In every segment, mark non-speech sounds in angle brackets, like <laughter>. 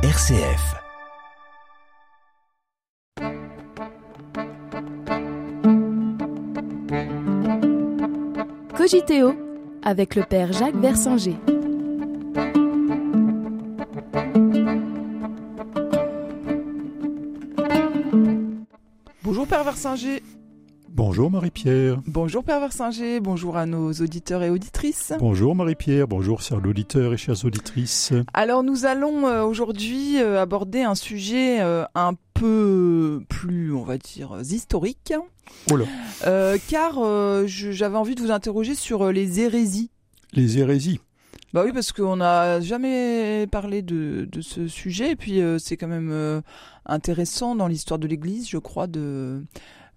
RCF. Cogiteo avec le père Jacques Versinger. Bonjour Père Versinger. Bonjour Marie-Pierre. Bonjour Père Versinger. Bonjour à nos auditeurs et auditrices. Bonjour Marie-Pierre. Bonjour chers auditeurs et chères auditrices. Alors nous allons euh, aujourd'hui euh, aborder un sujet euh, un peu plus, on va dire, historique. Oh là. Euh, car j'avais envie de vous interroger sur les hérésies. Les hérésies. Bah oui, parce qu'on n'a jamais parlé de, de ce sujet, et puis euh, c'est quand même euh, intéressant dans l'histoire de l'Église, je crois, de...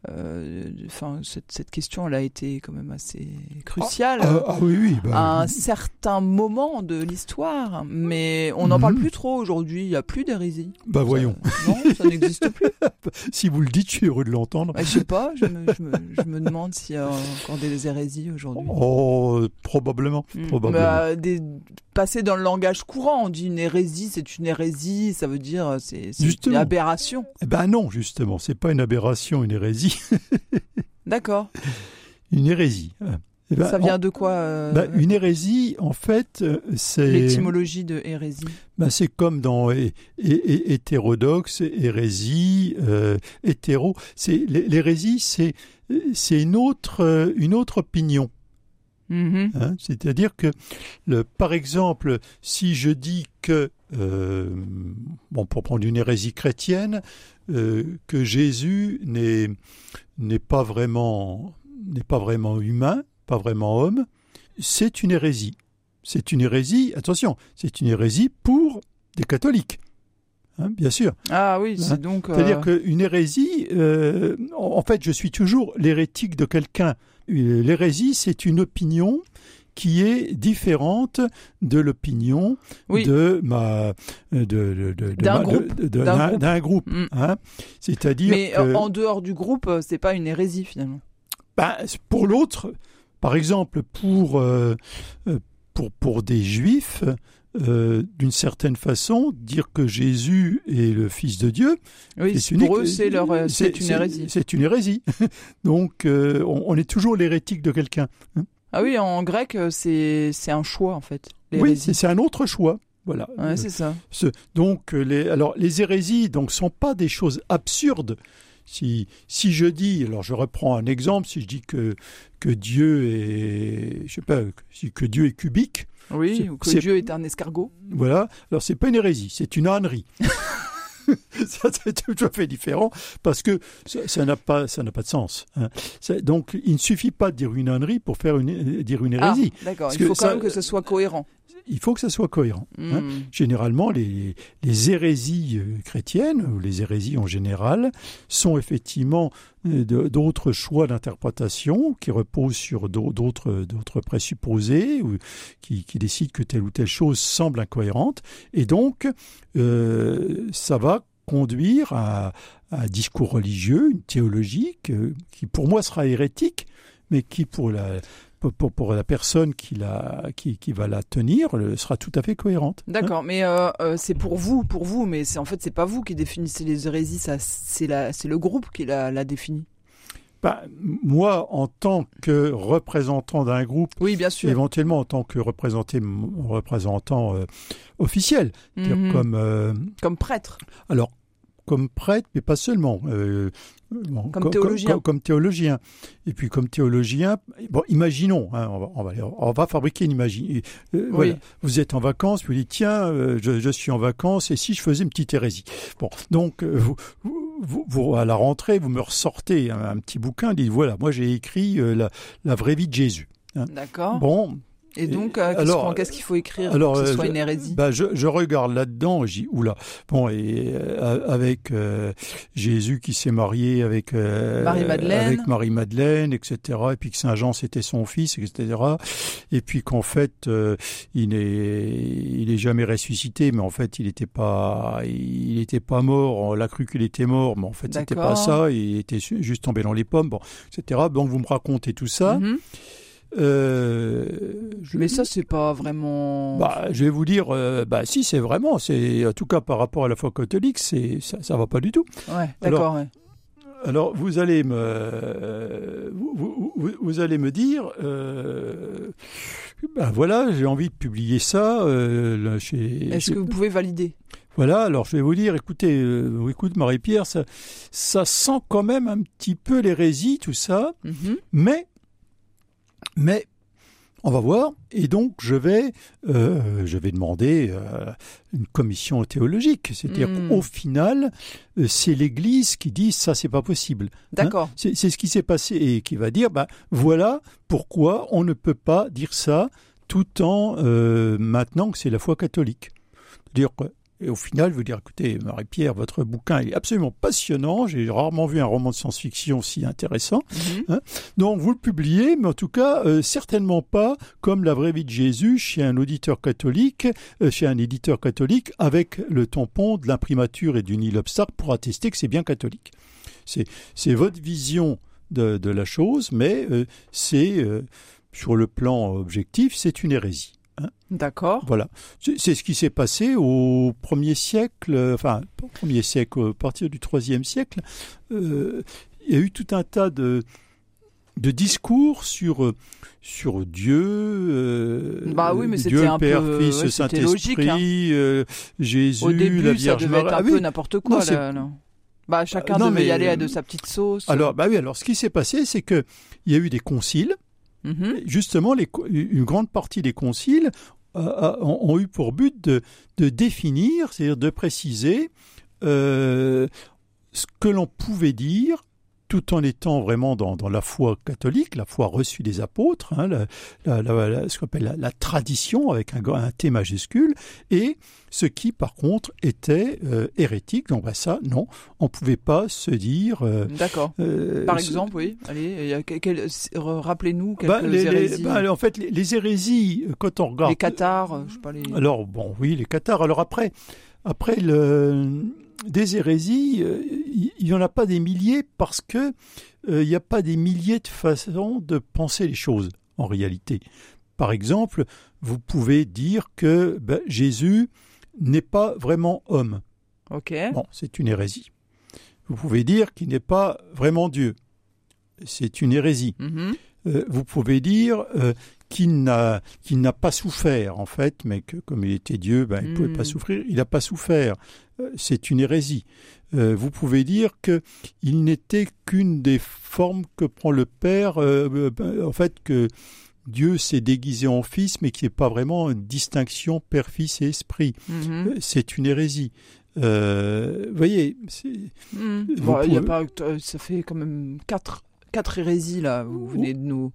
euh, Enfin, cette, cette question, elle a été quand même assez cruciale. Ah, ah oui, oui. bah, à un certain moment de l'histoire, mais on n'en Mhm. parle plus trop aujourd'hui. Il n'y a plus d'hérésie. bah voyons. Non, ça n'existe plus. <laughs> si vous le dites, je suis heureux de l'entendre. Bah, je sais pas. Je me, je me, je me demande s'il y a encore des hérésies aujourd'hui. Oh, probablement. Mm. probablement. Bah, des, passer dans le langage courant, on dit une hérésie, c'est une hérésie, ça veut dire euh, c'est c'est une aberration. Eh ben non, justement, c'est pas une aberration, une hérésie. <laughs> D'accord. une hérésie. Eh ben, ça vient en- de quoi euh, bah, une hérésie, en fait, euh, c'est l'étymologie de hérésie bah, c'est comme dans hé- hé- hé- hétérodoxe, hérésie, euh, hétéro. L'hérésie, c'est une autre une autre opinion. Mhm. Hein, C'est-à-dire que, le, par exemple, si je dis que, euh, bon, pour prendre une hérésie chrétienne, euh, que Jésus n'est n'est pas vraiment n'est pas vraiment humain, pas vraiment homme, c'est une hérésie. C'est une hérésie. Attention, c'est une hérésie pour des catholiques. Hein, bien sûr. Ah oui, Hein, c'est donc. euh, C'est-à-dire qu'une hérésie, euh, en fait, je suis toujours l'hérétique de quelqu'un. L'hérésie, c'est une opinion qui est différente de l'opinion Oui. de ma de, de- de- de D'un groupe. D'un d'un. Mm. hein. C'est-à-dire Mais que euh, en dehors du groupe, euh, c'est pas une hérésie finalement. ben, pour l'autre, par exemple, pour euh, pour pour des juifs. euh, d'une certaine façon, dire que Jésus est le Fils de Dieu, Oui, C'est pour eux, c'est leur, c'est une hérésie. C'est une hérésie. <laughs> Donc, euh, on, on est toujours l'hérétique de quelqu'un. Ah oui, en grec, euh, c'est un choix en fait. Oui, c'est un autre choix. Voilà. Ouais, c'est ça. Ce- donc, euh, les, alors, les hérésies donc sont pas des choses absurdes. Si, si je dis, alors je reprends un exemple, si je dis que, que Dieu est, je sais pas, si que Dieu est cubique, Oui, ou que Dieu est un escargot. voilà, alors c'est pas une hérésie, c'est une ânerie. <laughs> <laughs> ça c'est tout à fait différent parce que ça n'a pas ça n'a pas de sens. hein. Donc il ne suffit pas de dire une ânerie pour faire une dire une Ah, hérésie. d'accord. Il faut quand ça- même que ce soit cohérent. Il faut que ça soit cohérent. hein. Hmm. Généralement, les, les hérésies euh, chrétiennes, ou les hérésies en général, sont effectivement euh, d'autres choix d'interprétation qui reposent sur d'au- d'autres d'autres présupposés, ou qui, qui décident que telle ou telle chose semble incohérente. Et donc, euh, ça va conduire à, à un discours religieux, une théologie, que- qui pour moi sera hérétique, mais qui pour la, pour, pour- pour la personne qui, la, qui, qui va la tenir sera tout à fait cohérente. hein. D'accord, mais euh, euh, c'est pour vous, pour vous, mais c'est en fait c'est pas vous qui définissez les hérésies, ça c'est la c'est le groupe qui l'a l'a défini. Bah, moi, en tant que représentant d'un groupe, Oui, bien sûr. éventuellement en tant que représenté, représentant euh, officiel, Mhm. comme, euh, Comme prêtre. alors, comme prêtre, mais pas seulement. euh, bon, Comme co- théologien. co- comme théologien. Et puis comme théologien, bon, imaginons, hein, on, va, on, va, on va fabriquer une imagine. euh, voilà. Vous êtes en vacances, vous dites, tiens, euh, je, je suis en vacances, et si je faisais une petite hérésie? Bon, donc, vous, vous, vous- à la rentrée, vous me ressortez un, un petit bouquin, dites, voilà, moi j'ai écrit la, la vraie vie de Jésus. D'accord. Bon, Et donc, euh, qu'est-ce qu'il faut écrire alors, pour que ce euh, soit je- une hérésie bah, je, je regarde là-dedans, dis oula. Bon, et euh, avec euh, Jésus qui s'est marié avec euh, Marie-Madeleine. avec Marie-Madeleine, etc. Et puis que Saint Jean c'était son fils, etc. Et puis qu'en fait euh, il n'est il est jamais ressuscité, mais en fait il n'était pas il était pas mort. On l'a cru qu'il était mort, mais en fait c'était pas ça. Il était juste tombé dans les pommes, bon, etc. Donc vous me racontez tout ça. Mhm. Euh, je... Mais ça, c'est pas vraiment. Bah, je vais vous dire, euh, bah si, c'est vraiment, c'est en tout cas par rapport à la foi catholique, c'est ça, ça va pas du tout. Ouais, d'accord. Ouais. Alors vous allez me, vous, vous, vous allez me dire, euh, ben voilà, j'ai envie de publier ça euh, chez. Est-ce que vous pouvez valider? Voilà, alors je vais vous dire, écoutez, euh, écoute Marie-Pierre, ça, ça sent quand même un petit peu l'hérésie, tout ça, Mhm. mais, mais on va voir. Et donc, je vais, euh, je vais demander euh, une commission théologique. C'est-à-dire Mm. qu'au final, euh, c'est l'Église qui dit ça, c'est pas possible. D'accord. C'est c'est ce qui s'est passé et qui va dire, bah, voilà pourquoi on ne peut pas dire ça tout en maintenant que c'est la foi catholique. Dire que- et au final, je veux dire, écoutez, Marie-Pierre, votre bouquin est absolument passionnant. J'ai rarement vu un roman de science-fiction aussi intéressant. Mhm. Donc vous le publiez, mais en tout cas euh, certainement pas comme la vraie vie de Jésus chez un auditeur catholique, euh, chez un éditeur catholique, avec le tampon de l'imprimature et du Nil Obstacle pour attester que c'est bien catholique. C'est votre vision de, de la chose, mais euh, c'est sur le plan objectif, c'est une hérésie. D'accord. Voilà. C'est ce qui s'est passé au premier siècle, euh, enfin, pas au premier siècle, à partir du troisième siècle. Euh, il y a eu tout un tas de, de discours sur, euh, sur Dieu. euh, Bah oui, mais Dieu, un Père, peu- Fils, ouais, logique, hein. Saint-Esprit, euh, Jésus, Au début, la ça Vierge devait être Marie. un Ah peu oui. n'importe quoi. Non, là, non. Bah, chacun Euh, non, devait y mais, aller à euh, de sa petite sauce. Alors, bah oui, alors ce qui s'est passé, c'est que il y a eu des conciles. Mhm. Justement, une grande partie des conciles euh, a- ont, eu pour but de, de définir, c'est-à-dire de préciser euh, ce que l'on pouvait dire tout en étant vraiment dans, dans la foi catholique, la foi reçue des apôtres, hein, la- la- la- la- ce qu'on appelle la, tradition avec un, T majuscule, et ce qui par contre était euh, hérétique. Donc bah, ça, non, on ne pouvait pas se dire... euh, D'accord. euh, Par exemple, oui. Allez, rappelez-nous quelques bah, les, hérésies. bah, en fait, les, les hérésies, quand on regarde... les cathares, euh, je sais pas les. Alors, bon, oui, les cathares. Alors après, après le, des hérésies, euh, il n'y en a pas des milliers parce que euh, il n'y a pas des milliers de façons de penser les choses, en réalité. Par exemple, vous pouvez dire que ben, Jésus n'est pas vraiment homme. Ok. Bon, c'est une hérésie. Vous pouvez dire qu'il n'est pas vraiment Dieu. C'est une hérésie. Mhm. Euh, vous pouvez dire euh, qu'il n'a pas souffert en fait, mais que comme il était Dieu, ben, il ne pouvait Mm. pas souffrir. Il n'a pas souffert. Euh, C'est une hérésie. Euh, vous pouvez dire que il n'était qu'une des formes que prend le Père. euh, en fait, que Dieu s'est déguisé en Fils, mais qui n'est pas vraiment une distinction Père, Fils et Esprit. Mhm. Euh, C'est une hérésie. Euh, vous voyez, Mhm. vous Bon, il y a pouvez- pas, ça fait quand même quatre, quatre hérésies là. Vous venez de nous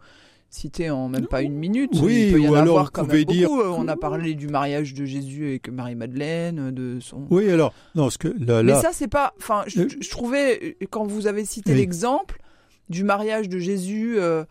citer en même pas une minute. Oui, il peut y en ou alors avoir vous quand pouvez même dire beaucoup. Euh, On a parlé du mariage de Jésus avec Marie-Madeleine, de son. oui, alors non, ce que là, Mais ça, c'est pas. Enfin, je, Euh, je trouvais euh, quand vous avez cité Oui. l'exemple du mariage de Jésus. euh,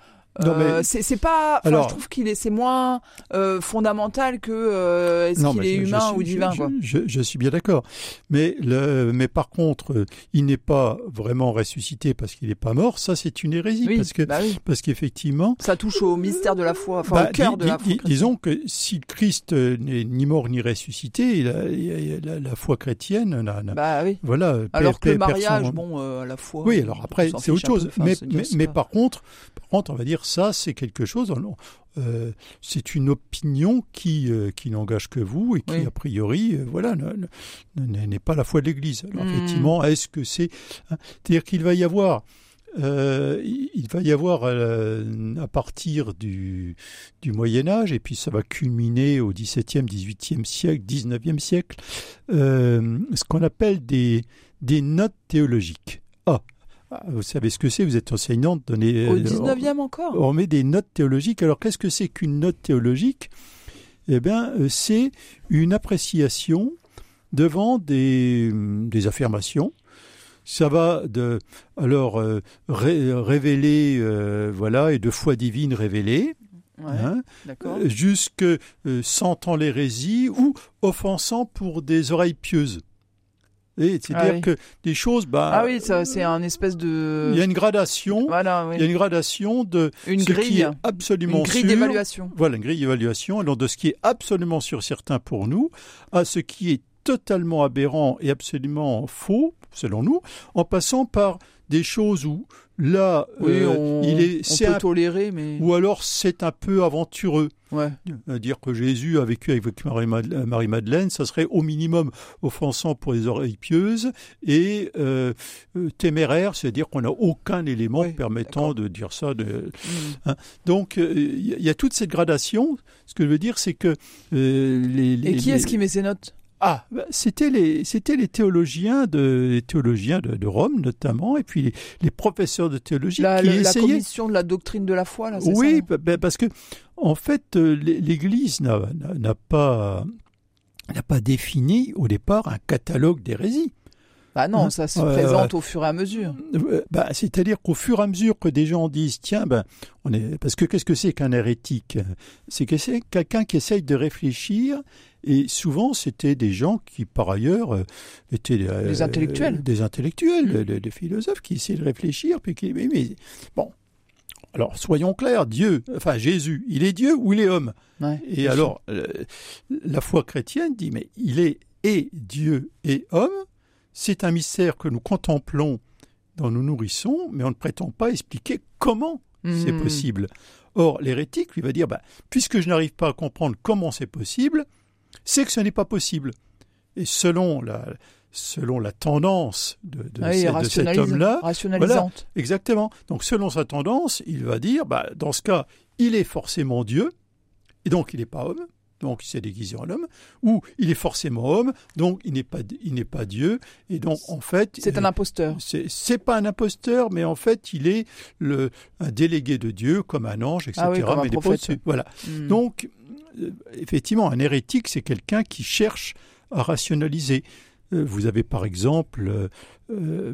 euh, mais- c'est pas. Alors- je trouve qu'il est c'est moins euh, fondamental que euh, est-ce qu'il est humain suis- ou divin je, quoi. je- je suis bien d'accord. Mais, le, mais par contre, il n'est pas vraiment ressuscité parce qu'il n'est pas mort. Ça, c'est une hérésie. Oui, Parce que bah oui. parce qu'effectivement, Ça touche au mystère de la foi, enfin bah, au cœur de la foi. di- disons que si Christ n'est ni mort ni ressuscité, la, la foi chrétienne, n'a- Bah oui. voilà. Alors que le mariage, personne. bon, euh, à la fois. Oui, alors après, c'est autre peu. chose. Mais mais, par contre, par contre, on va dire ça, c'est quelque chose. euh, c'est une opinion qui euh, qui n'engage que vous et qui Oui. a priori, euh, voilà, ne- ne- ne- n'est pas la foi de l'Église. Alors Hmm. effectivement, est-ce que c'est, hein, c'est-à-dire qu'il va y avoir il va y avoir à partir du, du Moyen Âge, et puis ça va culminer au XVIIe, XVIIIe siècle, XIXe siècle, ce qu'on appelle des, des notes théologiques. Ah, vous savez ce que c'est, vous êtes enseignante, donnez, Au euh, 19e encore on met des notes théologiques. Alors qu'est-ce que c'est qu'une note théologique? Eh bien, euh, c'est une appréciation devant des, des affirmations. Ça va de alors euh, ré- révéler euh, voilà et de foi divine révélée Ouais, hein, euh, jusque euh, sentant l'hérésie ou offensant pour des oreilles pieuses. C'est-à-dire Ah oui. que des choses, bah, Ah oui, c'est un espèce de. il y a une gradation, Voilà, oui. il y a une gradation de Une ce qui grille. est absolument Une grille d'évaluation. Voilà, une grille d'évaluation, alors de ce qui est absolument sûr certain pour nous, à ce qui est totalement aberrant et absolument faux, selon nous, en passant par des choses où là, Oui, euh, on, il est, on c'est peut un- tolérer, mais. ou alors c'est un peu aventureux. Ouais. Euh, Dire que Jésus a vécu avec Marie-Madeleine, Marie-Madeleine, ça serait au minimum offensant pour les oreilles pieuses et euh, euh, téméraire, c'est-à-dire qu'on n'a aucun élément Oui, permettant de dire ça. De... Mm. Donc euh, il y, a- il y a toute cette gradation. Ce que je veux dire, c'est que euh, les, les- Et qui les- est-ce qui met ses notes? Ah, bah, c'était les, c'était les théologiens de, les théologiens de, de Rome notamment, et puis les, les professeurs de théologie la, qui le- la essayaient. commission de la doctrine de la foi, là, Oui, ça bah, bah, parce que en fait, euh, l'É- l'Église n'a pas n'a pas défini au départ un catalogue d'hérésies. Bah non, Hein ça se présente au fur et à mesure. Euh, bah, c'est-à-dire qu'au fur et à mesure que des gens disent tiens ben on est parce que qu'est-ce que c'est qu'un hérétique? C'est que c'est quelqu'un qui essaye de réfléchir et souvent c'était des gens qui par ailleurs euh, étaient euh, Des intellectuels. des intellectuels, des, des philosophes qui essayaient de réfléchir puis qui mais, mais bon alors soyons clairs Dieu enfin Jésus il est Dieu ou il est homme? Ouais, et alors, euh, la foi chrétienne dit, mais il est et Dieu et homme. C'est un mystère que nous contemplons, dont nous nourrissons, mais on ne prétend pas expliquer comment c'est Mm. possible. Or, l'hérétique, lui, va dire, bah, puisque je n'arrive pas à comprendre comment c'est possible, c'est que ce n'est pas possible. Et selon la, selon la tendance de, de, Ah oui, de cet homme-là, rationalisante. Exactement. Donc selon sa tendance, il va dire, bah, dans ce cas, il est forcément Dieu, et donc il n'est pas homme, donc il s'est déguisé en homme, ou il est forcément homme, donc il n'est pas, il n'est pas Dieu, et donc en fait, C'est un imposteur. c'est c'est pas un imposteur, mais en fait, il est le, un délégué de Dieu, comme un ange, etc. Ah oui, comme mais prophète. Voilà. Mm. Donc, euh, effectivement, un hérétique, c'est quelqu'un qui cherche à rationaliser. Euh, Vous avez par exemple euh, euh,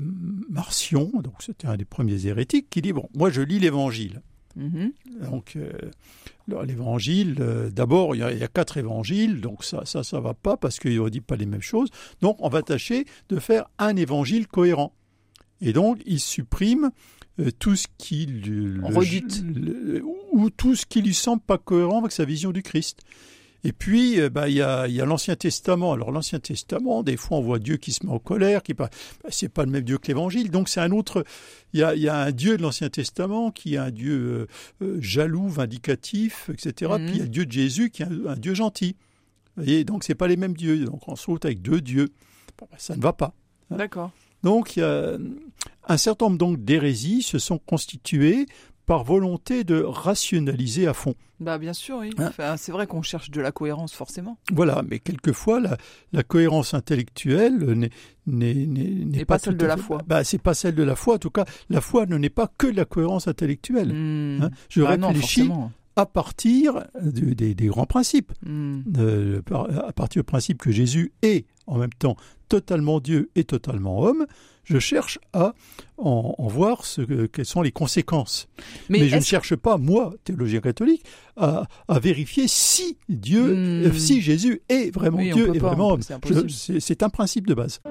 Marcion, donc c'était un des premiers hérétiques, qui dit bon, moi je lis l'Évangile. Mhm. Donc euh, l'Évangile, euh, d'abord il y, a- il y a quatre évangiles, donc ça, ça, ça va pas parce qu'ils ne disent pas les mêmes choses. Donc on va tâcher de faire un Évangile cohérent. Et donc il supprime euh, tout ce qui lui- le- Redite. le- ou tout ce qui lui semble pas cohérent avec sa vision du Christ. Et puis, euh, bah, il y a, y a l'Ancien Testament. Alors, l'Ancien Testament, des fois, on voit Dieu qui se met en colère, qui, bah, c'est pas le même Dieu que l'Évangile. Donc, c'est un autre. Il y a, il y a un Dieu de l'Ancien Testament qui est un Dieu euh, euh, jaloux, vindicatif, etc. Mhm. Puis il y a le Dieu de Jésus qui est un, un Dieu gentil. Vous voyez, donc c'est pas les mêmes dieux. Donc, on se retrouve avec deux dieux. Bah, ça ne va pas. D'accord. Donc, il y a un certain nombre donc d'hérésies se sont constituées par volonté de rationaliser à fond. Bah bien sûr, oui. Hein Enfin, c'est vrai qu'on cherche de la cohérence forcément. Voilà, mais quelquefois la, la cohérence intellectuelle n'est pas celle de la foi. Bah, c'est pas celle de la foi. En tout cas, la foi ne n'est pas que de la cohérence intellectuelle. Mm. hein. Je Ah non, réfléchis à partir de- des, des grands principes, Mm. Euh, par- à partir du principe que Jésus est en même temps totalement Dieu et totalement homme. Je cherche à en, en voir ce que, quelles sont les conséquences. Mais, Mais, je ne cherche pas, moi, théologien catholique, à, à vérifier si Dieu, Hmm. euh, si Jésus est vraiment Oui, Dieu et pas, vraiment homme. c'est un principe de base.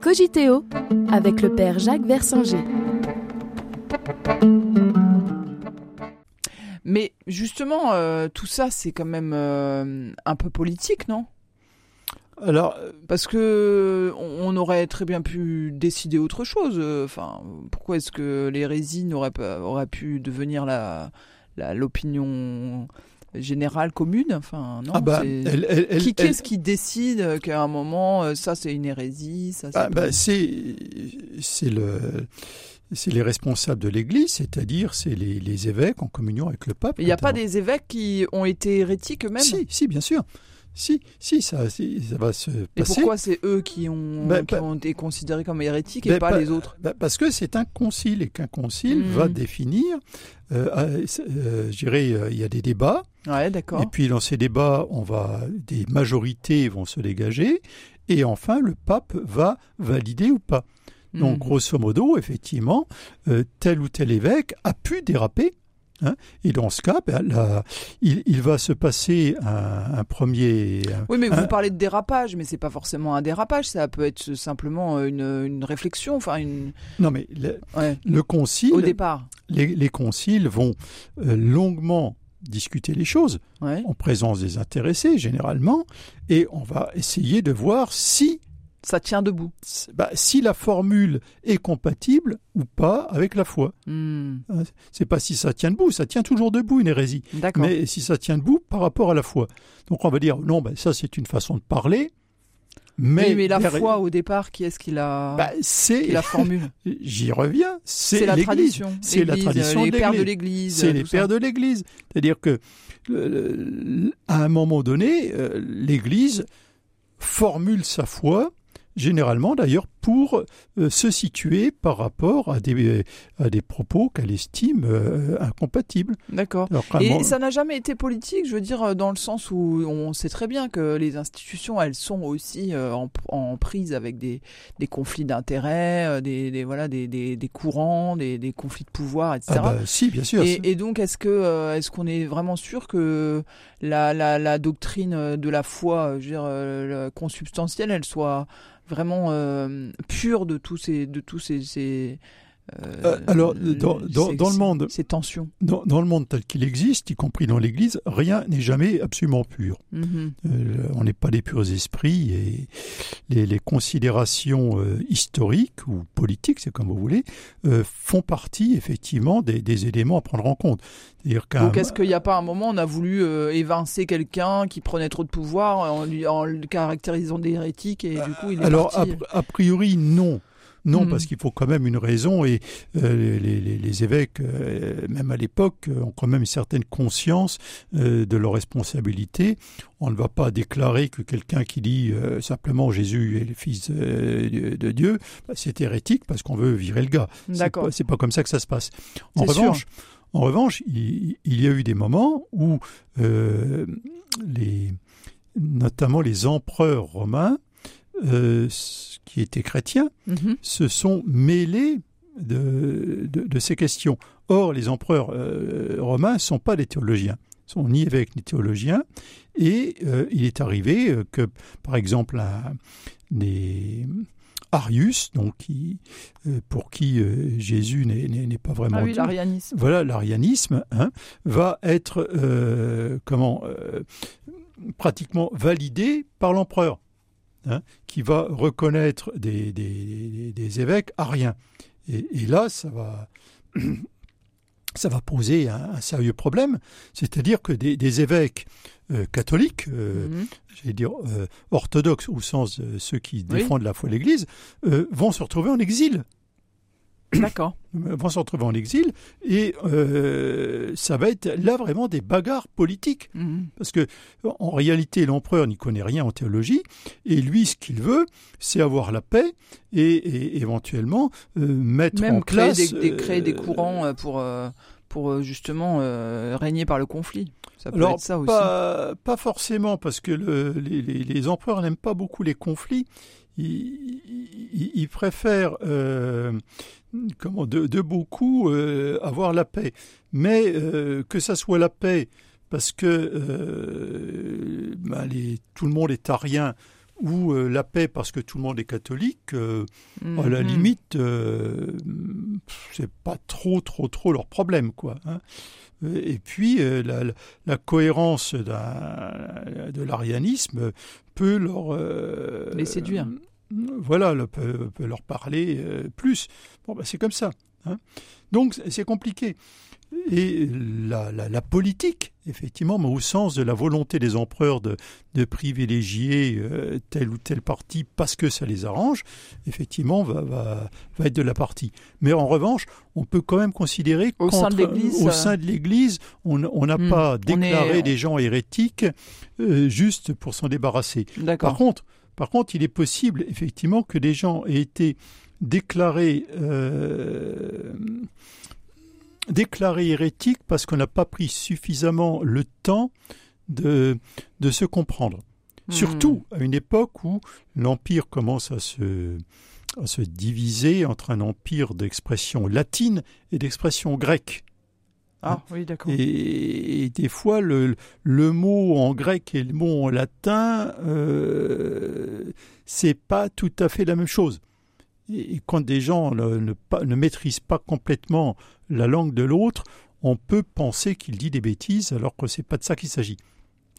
Cogiteo avec le père Jacques Versinger. Mais justement, euh, tout ça, c'est quand même euh, un peu politique, non? Alors, euh, Parce que on aurait très bien pu décider autre chose. euh, Enfin, pourquoi est-ce que l'hérésie n'aurait pas aurait pu devenir la l'opinion générale commune? Enfin, non. ah bah, c'est- elle, elle- elle- qui qu'est-ce qui décide qu'à un moment euh, ça c'est une hérésie, ça c'est ah, bah, c'est c'est le c'est les responsables de l'Église, c'est-à-dire c'est les, les évêques en communion avec le pape. Il n'y a pas des évêques qui ont été hérétiques eux-mêmes? Si, si, bien sûr. Si, si, ça, si, ça va se Et passer. pourquoi c'est eux qui ont, Ben, qui ben- ont été considérés comme hérétiques et Ben, pas les autres? Bah, Parce que c'est un concile et qu'un concile va définir, euh, euh, je dirais, euh, il y a des débats, Ouais, d'accord. et puis dans ces débats, on va, des majorités vont se dégager, et enfin le pape va valider ou pas. Donc Mhm. grosso modo, effectivement, euh, tel ou tel évêque a pu déraper, Hein et dans ce cas, ben, là, il, il, va se passer un, un premier. Oui, mais un, vous parlez de dérapage, mais c'est pas forcément un dérapage. Ça peut être simplement une, une réflexion, enfin une. Non, mais le, Ouais. le concile. Au départ. Les, les conciles vont euh, longuement discuter les choses Ouais. en présence des intéressés généralement, et on va essayer de voir si Ça tient debout. bah, si la formule est compatible ou pas avec la foi. Hmm. C'est pas si ça tient debout, ça tient toujours debout une hérésie. Mais si ça tient debout par rapport à la foi. Donc on va dire non, ben ça c'est une façon de parler. Mais, la foi au départ, qui est-ce qui la, bah, qui la formule? <laughs> J'y reviens, c'est la tradition. C'est la tradition Les pères de l'Église. C'est les ça. pères de l'Église. C'est-à-dire que à un moment donné, euh, l'Église formule sa foi, généralement d'ailleurs pour euh, se situer par rapport à des, à des propos qu'elle estime euh, incompatibles. D'accord. Et ça n'a jamais été politique, je veux dire, euh, dans le sens où on sait très bien que les institutions, elles sont aussi euh, en, en prise avec des, des conflits d'intérêts, euh, des, des- voilà, des, des, des courants, des, des conflits de pouvoir, etc. Ah bah, si, bien sûr. Et, et donc, est-ce que euh, est-ce qu'on est vraiment sûr que la, la, la doctrine euh, de la foi, euh, je veux dire, euh, le consubstantielle, elle soit vraiment euh, pure de tous ces de tous ces, ces, euh, Euh, alors, dans- dans- ces- dans le monde- ces tensions. Dans, dans le monde tel qu'il existe, y compris dans l'Église, rien n'est jamais absolument pur. Mhm. Euh, on n'est pas des purs esprits et les, les considérations euh, historiques ou politiques, c'est comme vous voulez, font partie effectivement des, des éléments à prendre en compte. C'est-à-dire qu'un- Donc, est-ce qu'il n'y a pas un moment où on a voulu évincer quelqu'un qui prenait trop de pouvoir en, lui, en le caractérisant d'hérétique et du coup il est Alors, a, parti a priori, non. Non, Mhm. parce qu'il faut quand même une raison et euh, les, les- les évêques, euh, même à l'époque, euh, ont quand même une certaine conscience euh, de leur responsabilité. On ne va pas déclarer que quelqu'un qui dit simplement Jésus est le Fils de Dieu, bah, c'est hérétique parce qu'on veut virer le gars. D'accord. pas- C'est pas comme ça que ça se passe. En sûr. revanche, en revanche, il, il y a eu des moments où les, notamment les empereurs romains, euh, qui étaient chrétiens, Mhm. se sont mêlés de, de, de ces questions. Or, les empereurs euh, romains ne sont pas des théologiens, Ils sont ni évêques ni théologiens, et euh, il est arrivé que, par exemple, un, des Arius, donc qui, euh, pour qui Jésus n'est- pas vraiment Ah oui, l'arianisme. voilà, l'arianisme hein, va être comment pratiquement validé par l'empereur, hein, qui va reconnaître des, des- des évêques ariens. Et, et là, ça va, <clears throat> ça va poser un, un sérieux problème, c'est-à-dire que des, des évêques euh, catholiques, euh, Mhm. j'allais dire euh, orthodoxes au sens de ceux qui Oui. défendent la foi de l'Église, vont se retrouver en exil D'accord. vont se retrouver en exil et euh, ça va être là vraiment des bagarres politiques Mhm. parce que en réalité l'empereur n'y connaît rien en théologie et lui ce qu'il veut c'est avoir la paix et, et éventuellement euh, mettre Même en créer, place des, des- créer des euh, courants euh, pour, euh, pour euh, justement euh, régner par le conflit. Ça peut alors être ça aussi. pas, pas forcément parce que le- les, les- les empereurs n'aiment pas beaucoup les conflits ils préfèrent euh, comment de, de beaucoup euh, avoir la paix mais euh, que ça soit la paix parce que ben, les- tout le monde est arien ou la paix parce que tout le monde est catholique, à la Mhm. limite, c'est pas trop, trop, trop leur problème, quoi. hein. Et puis, euh, la, cohérence de l'arianisme peut leur... euh, Les séduire. voilà, peut, peut leur parler euh, plus. Bon, ben, c'est comme ça. hein. Donc, c'est- compliqué. Et la, la- la politique, effectivement, mais au sens de la volonté des empereurs de, de privilégier euh, tel ou tel parti parce que ça les arrange, effectivement, va, va, va être de la partie. Mais en revanche, on peut quand même considérer Au sein de l'Église, on n'a Hmm, pas déclaré est- des gens hérétiques euh, juste pour s'en débarrasser. Par contre, par contre, il est possible effectivement que des gens aient été euh, déclarés hérétiques parce qu'on n'a pas pris suffisamment le temps de, de se comprendre. Hmm. Surtout à une époque où l'Empire commence à se, à se diviser entre un empire d'expression latine et d'expression grecque. Ah oui, d'accord. Et, des fois, le, le mot en grec et le mot en latin, euh, c'est pas tout à fait la même chose. Et, quand des gens ne, ne, ne, maîtrisent pas complètement la langue de l'autre, on peut penser qu'il dit des bêtises alors que c'est pas de ça qu'il s'agit.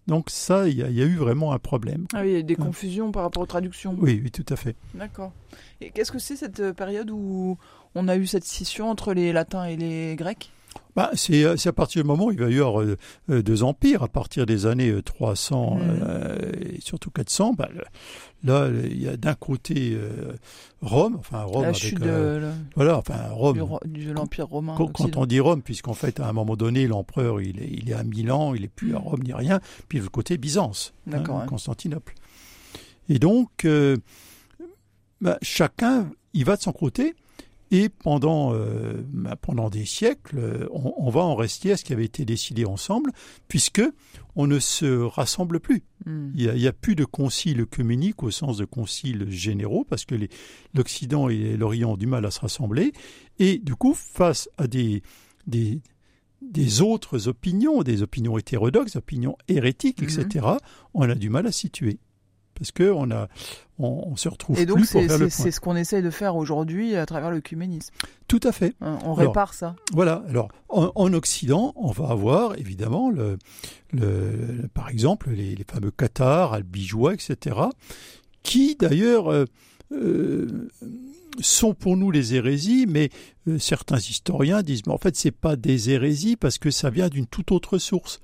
Donc ça, il y, y, a eu vraiment un problème. Ah oui, il y a des confusions par rapport aux traductions. Oui, oui, tout à fait. D'accord. Et qu'est-ce que c'est cette période où on a eu cette scission entre les latins et les grecs? Bah, c'est, à partir du moment où il va y avoir euh, euh, deux empires, à partir des années 300 mmh. euh, et surtout 400, bah, là, il y a d'un côté Rome, enfin Rome la avec... Voilà, enfin Rome. De l'Empire romain. Quand, quand, on dit Rome, puisqu'en fait, à un moment donné, l'empereur, il est, il est à Milan, il n'est plus à Rome ni rien, puis l'autre côté, Byzance, hein, hein. Constantinople. Et donc, bah, chacun, il va de son côté, et pendant, euh, bah, pendant des siècles, on, on, va en rester à ce qui avait été décidé ensemble, puisque on ne se rassemble plus. Mm. Il n'y a, a, plus de conciles œcuméniques au sens de conciles généraux, parce que l'Occident et l'Orient ont du mal à se rassembler. Et du coup, face à des, des, des autres opinions, des opinions hétérodoxes, des opinions hérétiques, etc., on a du mal à situer parce que on a on, on se retrouve et donc plus pour faire le c'est point. ce qu'on essaye de faire aujourd'hui à travers l'œcuménisme. Tout à fait. Hein, on répare alors, ça. Voilà. Alors en, en, Occident, on va avoir évidemment le, le, le par exemple les, les, fameux cathares, albigeois, etc. Qui d'ailleurs euh, euh, sont pour nous les hérésies, mais euh, certains historiens disent mais en fait c'est pas des hérésies parce que ça vient d'une toute autre source.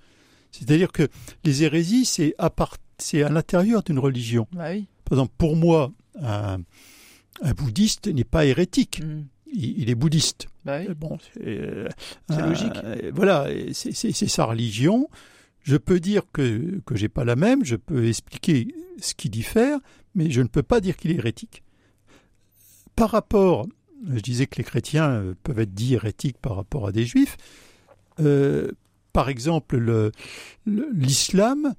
C'est-à-dire que les hérésies, c'est à part c'est à l'intérieur d'une religion. Bah oui. Par exemple, pour moi, un, un bouddhiste n'est pas hérétique. Mm. Il, il, est bouddhiste. Bah oui. Bon, c'est logique. Euh, voilà, c'est sa religion. Je peux dire que que j'ai pas la même. Je peux expliquer ce qui diffère, mais je ne peux pas dire qu'il est hérétique. Par rapport, je disais que les chrétiens peuvent être dits hérétiques par rapport à des juifs. Euh, par exemple, l'islam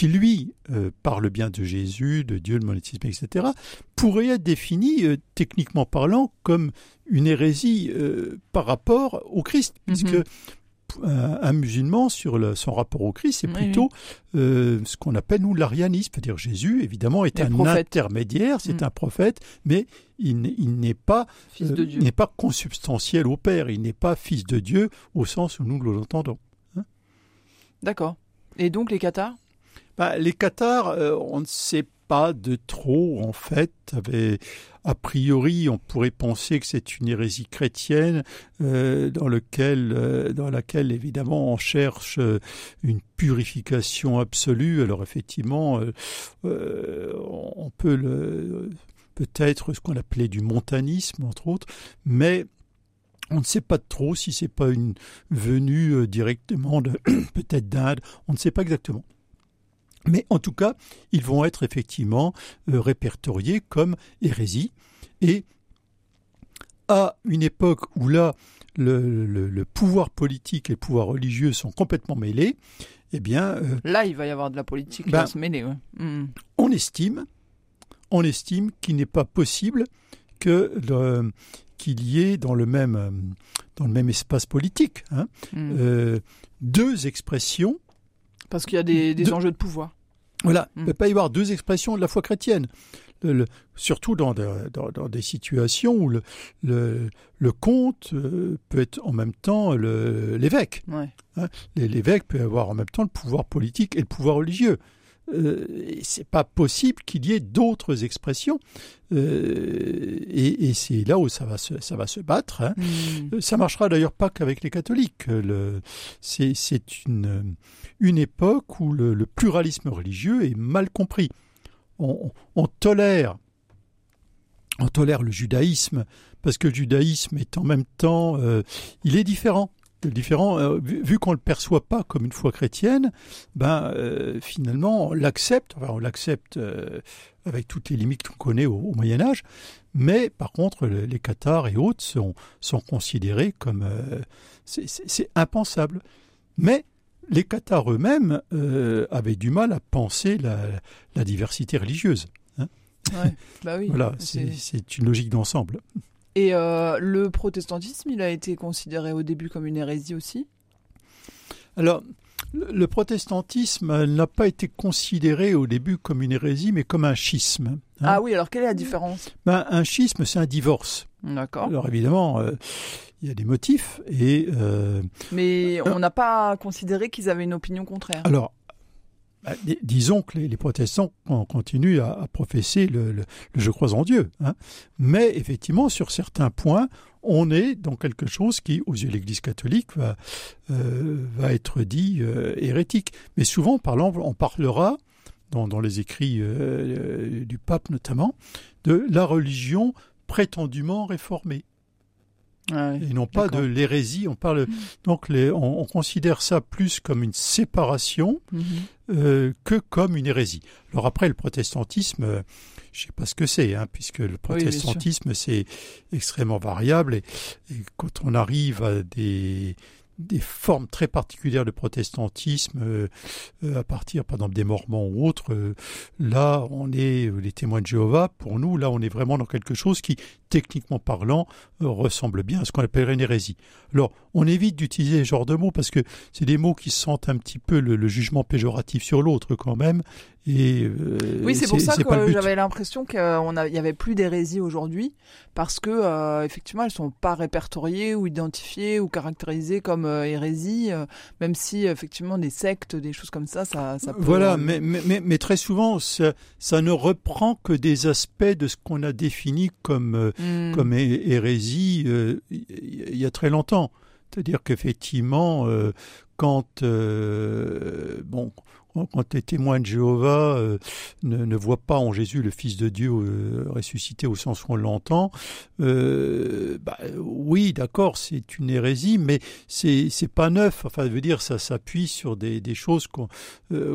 qui lui euh, parle bien de Jésus, de Dieu, le monétisme, etc., pourrait être défini, euh, techniquement parlant, comme une hérésie euh, par rapport au Christ, puisque mm -hmm. un, un, musulman, sur le, son rapport au Christ, c'est Oui, plutôt ce qu'on appelle, nous, l'arianisme, c'est-à-dire Jésus, évidemment, est un intermédiaire, c'est Mm. un prophète, mais il, n'est pas, n'est pas consubstantiel au Père, il n'est pas fils de Dieu au sens où nous l'entendons. Hein D'accord. Et donc les cathares bah, les Qatars, euh, on ne sait pas de trop en fait. A priori, on pourrait penser que c'est une hérésie chrétienne euh, euh, dans laquelle évidemment on cherche une purification absolue. Alors effectivement, on peut le peut-être ce qu'on appelait du montanisme entre autres, mais on ne sait pas trop si c'est pas une venue directement de <clears throat> peut-être d'Inde. On ne sait pas exactement. Mais en tout cas, ils vont être effectivement euh, répertoriés comme hérésie. Et à une époque où là, le, le, le, pouvoir politique et le pouvoir religieux sont complètement mêlés, eh bien... Euh, là, il va y avoir de la politique qui ben, va se mêler. Ouais. Mmh. On estime, on estime qu'il n'est pas possible que le, qu'il y ait dans le même, dans le même espace politique hein, mmh. euh, deux expressions parce qu'il y a des, des de... enjeux de pouvoir. Voilà, il ne peut pas y avoir deux expressions de la foi chrétienne. Le, le, surtout dans, de, dans, dans, des situations où le, le, le comte euh, peut être en même temps l'évêque. Ouais. Hein, L'évêque peut avoir en même temps le pouvoir politique et le pouvoir religieux. Euh, c'est pas possible qu'il y ait d'autres expressions euh, et, et c'est là où ça va se, ça va se battre. Hein. Mmh. Ça marchera d'ailleurs pas qu'avec les catholiques. Le, c'est, c'est une, une époque où le, le, pluralisme religieux est mal compris. On, on, tolère, on tolère le judaïsme parce que le judaïsme est en même temps, euh, il est différent différent, euh, vu, vu qu'on le perçoit pas comme une foi chrétienne, ben euh, finalement on l'accepte, enfin on l'accepte euh, avec toutes les limites qu'on connaît au, au, Moyen Âge, mais par contre le, les cathares et autres sont, sont considérés comme c'est impensable. Mais les cathares eux-mêmes avaient du mal à penser la, la diversité religieuse. Hein ouais, bah oui, <laughs> voilà, c'est une logique d'ensemble. Et euh, le protestantisme, il a été considéré au début comme une hérésie aussi Alors, le protestantisme n'a pas été considéré au début comme une hérésie, mais comme un schisme. hein. Ah oui, alors quelle est la différence? Ben, un schisme, c'est un divorce. D'accord. Alors évidemment, euh, il y a des motifs. Et euh, Mais on n'a pas considéré qu'ils avaient une opinion contraire. alors, bah, dis- disons que les, protestants con- continuent à, professer le, je crois en Dieu. hein. Mais effectivement, sur certains points, on est dans quelque chose qui, aux yeux de l'Église catholique, va, euh, être dit euh, hérétique. Mais souvent, par exemple, on parlera, dans, dans les écrits euh, du pape notamment, de la religion prétendument réformée Ah oui. et non pas de l'hérésie. On parle donc les, on, on considère ça plus comme une séparation Mhm. euh, que comme une hérésie. Alors après le protestantisme, euh, je sais pas ce que c'est, hein, puisque le protestantisme c'est extrêmement variable et, et quand on arrive à des des formes très particulières de protestantisme euh, euh, à partir par exemple des Mormons ou autres euh, là on est les témoins de Jéhovah pour nous là on est vraiment dans quelque chose qui techniquement parlant ressemble bien à ce qu'on appellerait une hérésie. Alors on évite d'utiliser ce genre de mots parce que c'est des mots qui sentent un petit peu le, le jugement péjoratif sur l'autre quand même et Oui, c'est pour ça que j'avais l'impression qu'il n'y avait plus d'hérésie aujourd'hui, parce que effectivement, elles sont pas répertoriées ou identifiées ou caractérisées comme hérésie, euh, même si effectivement des sectes, des choses comme ça, ça, ça peut. Voilà, euh, mais, mais, mais, mais très souvent, ça, ça ne reprend que des aspects de ce qu'on a défini comme, euh, hmm, comme hé- hérésie euh, il y a très longtemps. C'est-à-dire qu'effectivement, euh, quand euh, bon, quand- les témoins de Jéhovah euh, ne, ne voient pas en Jésus le Fils de Dieu euh, ressuscité au sens où on l'entend, euh, bah, oui, d'accord, c'est une hérésie, mais c'est c'est pas neuf. Enfin, je veux dire, ça s'appuie sur des, des choses qu'on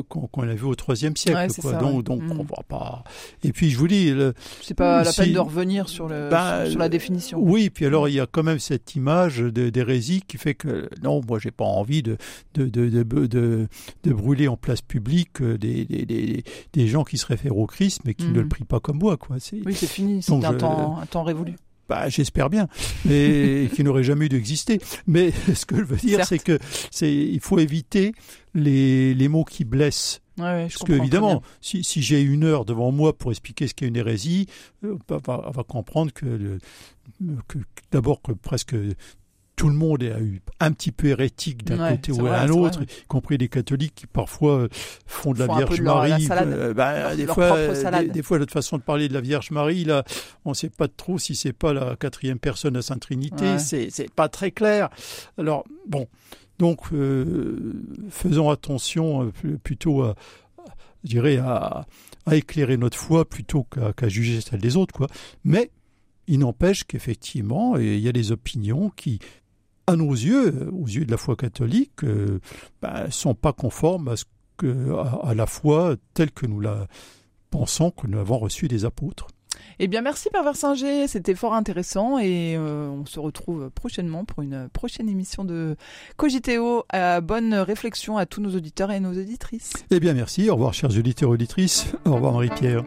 qu'on a vues au IIIe siècle. Ouais, c'est quoi. ça, donc, ouais. donc Mm. on va pas. Et puis je vous dis, c'est pas la peine de revenir sur, le, Bah, sur, sur la définition. oui, puis alors il y a quand même cette image d'hérésie qui fait que non, moi j'ai pas envie de de, de, de, de, de brûler en place publique euh, des, des, des, des gens qui se réfèrent au Christ mais qui Mhm. ne le prient pas comme moi. Quoi. C'est, Oui, c'est fini, c'est un, temps, un temps révolu. bah, j'espère bien, mais <laughs> qui n'aurait jamais dû exister. Mais <laughs> ce que je veux dire, c'est que c'est il faut éviter les, les mots qui blessent. Ouais, ouais, je Parce que évidemment, si, si j'ai une heure devant moi pour expliquer ce qu'est une hérésie, euh, on va, on va comprendre que, le- que d'abord que presque tout le monde a eu un petit peu hérétique d'un Ouais, côté ou vrai, à un c'est vrai, autre, y compris les catholiques qui parfois euh, font de la Font Vierge de leur- la Marie. euh, bah, Leur- des leur fois. Des, des fois, notre façon de parler de la Vierge Marie, là, on ne sait pas trop si c'est pas la quatrième personne de la Sainte Trinité. Ouais. C'est pas très clair. Alors bon, donc euh, faisons attention euh, pl- plutôt à, je dirais, à, à éclairer notre foi plutôt qu'à qu'à juger celle des autres, quoi. Mais il n'empêche qu'effectivement, il y a des opinions qui, à nos yeux, euh, aux yeux de la foi catholique, euh, ben, sont pas conformes à, ce que, à, à la foi telle que nous la pensons que nous avons reçue des apôtres. Eh bien, merci Père Versinger, c'était fort intéressant et euh, on se retrouve prochainement pour une prochaine émission de Cogiteo. Euh, bonne réflexion à tous nos auditeurs et nos auditrices. Eh bien, merci. Au revoir, chers auditeurs et auditrices. Au revoir, Marie-Pierre.